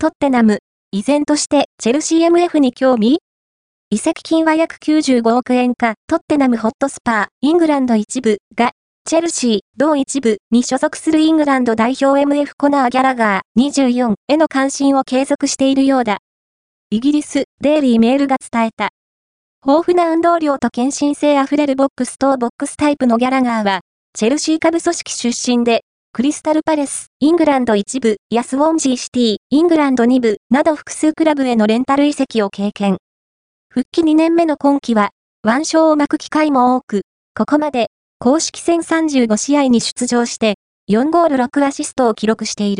トッテナム、依然としてチェルシー MF に興味？移籍金は約95億円か、トッテナムホットスパー、イングランド一部が、チェルシー、同一部に所属するイングランド代表 MF コナー・ギャラガー24への関心を継続しているようだ。イギリス、デイリーメールが伝えた。豊富な運動量と献身性あふれるボックスとボックスタイプのギャラガーは、チェルシー下部組織出身で、クリスタルパレス、イングランド1部、やスウォンジーシティ、イングランド2部、など複数クラブへのレンタル移籍を経験。復帰2年目の今季は、腕章を巻く機会も多く、ここまで、公式戦35試合に出場して、4ゴール6アシストを記録している。